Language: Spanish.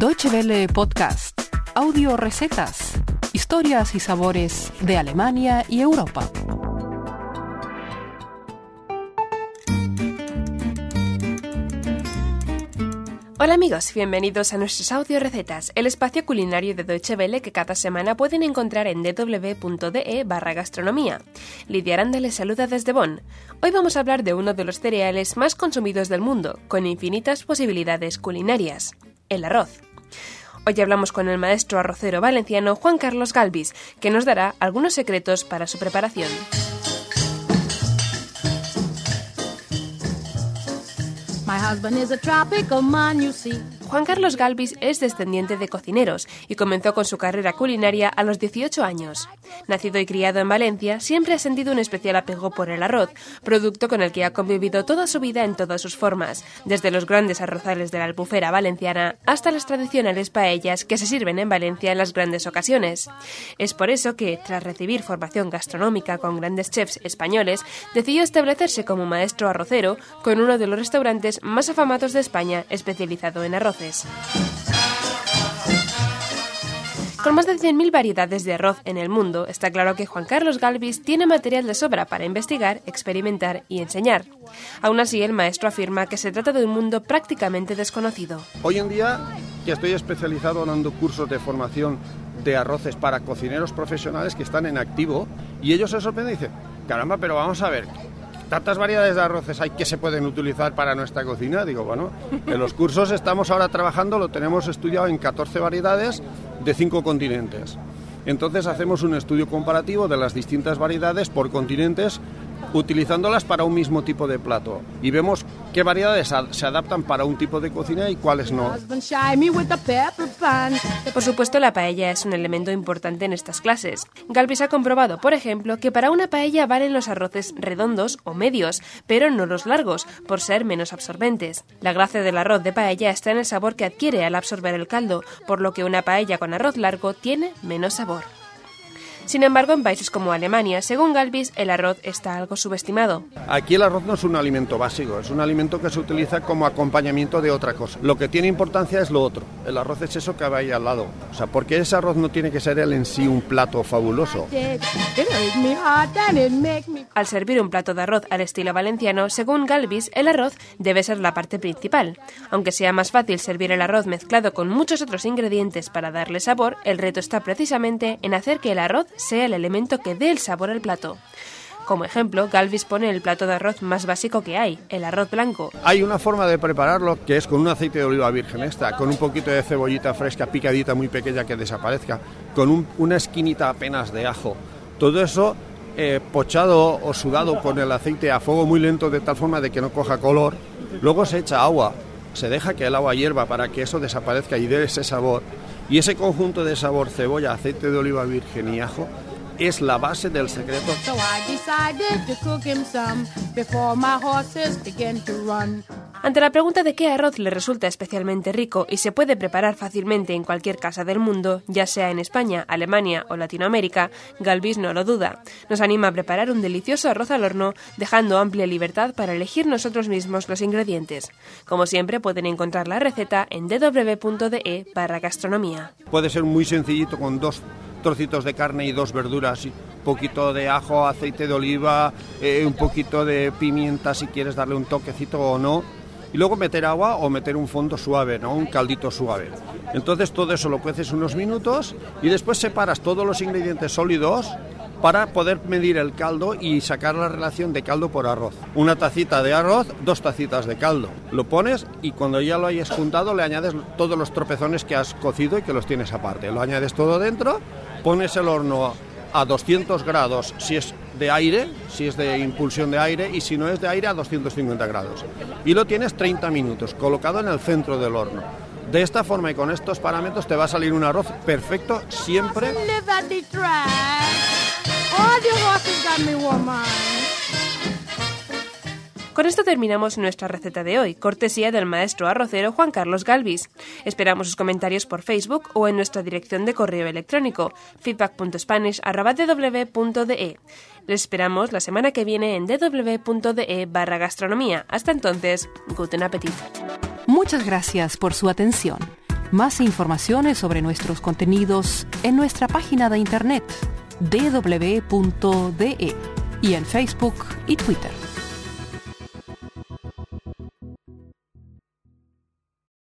Deutsche Welle Podcast, audio recetas, historias y sabores de Alemania y Europa. Hola amigos, bienvenidos a nuestros audio recetas, el espacio culinario de Deutsche Welle que cada semana pueden encontrar en www.de barra gastronomía. Lidia Aranda les saluda desde Bonn. Hoy vamos a hablar de uno de los cereales más consumidos del mundo, con infinitas posibilidades culinarias, el arroz. Hoy hablamos con el maestro arrocero valenciano Juan Carlos Galvis, que nos dará algunos secretos para su preparación. Juan Carlos Galvis es descendiente de cocineros y comenzó con su carrera culinaria a los 18 años. Nacido y criado en Valencia, siempre ha sentido un especial apego por el arroz, producto con el que ha convivido toda su vida en todas sus formas, desde los grandes arrozales de la albufera valenciana hasta las tradicionales paellas que se sirven en Valencia en las grandes ocasiones. Es por eso que, tras recibir formación gastronómica con grandes chefs españoles, decidió establecerse como maestro arrocero con uno de los restaurantes más afamados de España especializado en arroz. Con más de 100.000 variedades de arroz en el mundo, está claro que Juan Carlos Galvis tiene material de sobra para investigar, experimentar y enseñar. Aún así, el maestro afirma que se trata de un mundo prácticamente desconocido. Hoy en día, que estoy especializado dando cursos de formación de arroces para cocineros profesionales que están en activo, y ellos se sorprenden y dicen, caramba, pero vamos a ver, tantas variedades de arroces hay que se pueden utilizar para nuestra cocina. Digo, bueno, en los cursos estamos ahora trabajando, lo tenemos estudiado en 14 variedades de 5 continentes. Entonces hacemos un estudio comparativo de las distintas variedades por continentes utilizándolas para un mismo tipo de plato y vemos qué variedades se adaptan para un tipo de cocina y cuáles no. Por supuesto, la paella es un elemento importante en estas clases. Galvis ha comprobado, por ejemplo, que para una paella valen los arroces redondos o medios, pero no los largos, por ser menos absorbentes. La gracia del arroz de paella está en el sabor que adquiere al absorber el caldo, por lo que una paella con arroz largo tiene menos sabor. Sin embargo, en países como Alemania, según Galvis, el arroz está algo subestimado. Aquí el arroz no es un alimento básico, es un alimento que se utiliza como acompañamiento de otra cosa. Lo que tiene importancia es lo otro. El arroz es eso que va ahí al lado. O sea, porque ese arroz no tiene que ser él en sí un plato fabuloso. Al servir un plato de arroz al estilo valenciano, según Galvis, el arroz debe ser la parte principal. Aunque sea más fácil servir el arroz mezclado con muchos otros ingredientes para darle sabor, el reto está precisamente en hacer que el arroz sea el elemento que dé el sabor al plato. Como ejemplo, Galvis pone el plato de arroz más básico que hay, el arroz blanco. Hay una forma de prepararlo que es con un aceite de oliva virgen extra, con un poquito de cebollita fresca picadita muy pequeña que desaparezca, con una esquinita apenas de ajo. Todo eso eh, pochado o sudado con el aceite a fuego muy lento de tal forma de que no coja color. Luego se echa agua, se deja que el agua hierva para que eso desaparezca y dé ese sabor. Y ese conjunto de sabor, cebolla, aceite de oliva virgen y ajo, es la base del secreto. Ante la pregunta de qué arroz le resulta especialmente rico y se puede preparar fácilmente en cualquier casa del mundo, ya sea en España, Alemania o Latinoamérica, Galvis no lo duda. Nos anima a preparar un delicioso arroz al horno, dejando amplia libertad para elegir nosotros mismos los ingredientes. Como siempre, pueden encontrar la receta en www.de. Puede ser muy sencillito con dos trocitos de carne y dos verduras, un poquito de ajo, aceite de oliva, eh, un poquito de pimienta si quieres darle un toquecito o no y luego meter agua o meter un fondo suave, ¿no? un caldito suave. Entonces todo eso lo cueces unos minutos y después separas todos los ingredientes sólidos para poder medir el caldo y sacar la relación de caldo por arroz. Una tacita de arroz, dos tacitas de caldo. Lo pones y cuando ya lo hayas juntado le añades todos los tropezones que has cocido y que los tienes aparte. Lo añades todo dentro, pones el horno a 200 grados si es de aire, si es de impulsión de aire, y si no es de aire a 250 grados. Y lo tienes 30 minutos colocado en el centro del horno. De esta forma y con estos parámetros te va a salir un arroz perfecto siempre. Con esto terminamos nuestra receta de hoy, cortesía del maestro arrocero Juan Carlos Galvis. Esperamos sus comentarios por Facebook o en nuestra dirección de correo electrónico feedback.spanish.de. Les esperamos la semana que viene en www.de barra gastronomía. Hasta entonces, guten appetit. Muchas gracias por su atención. Más informaciones sobre nuestros contenidos en nuestra página de internet www.de y en Facebook y Twitter.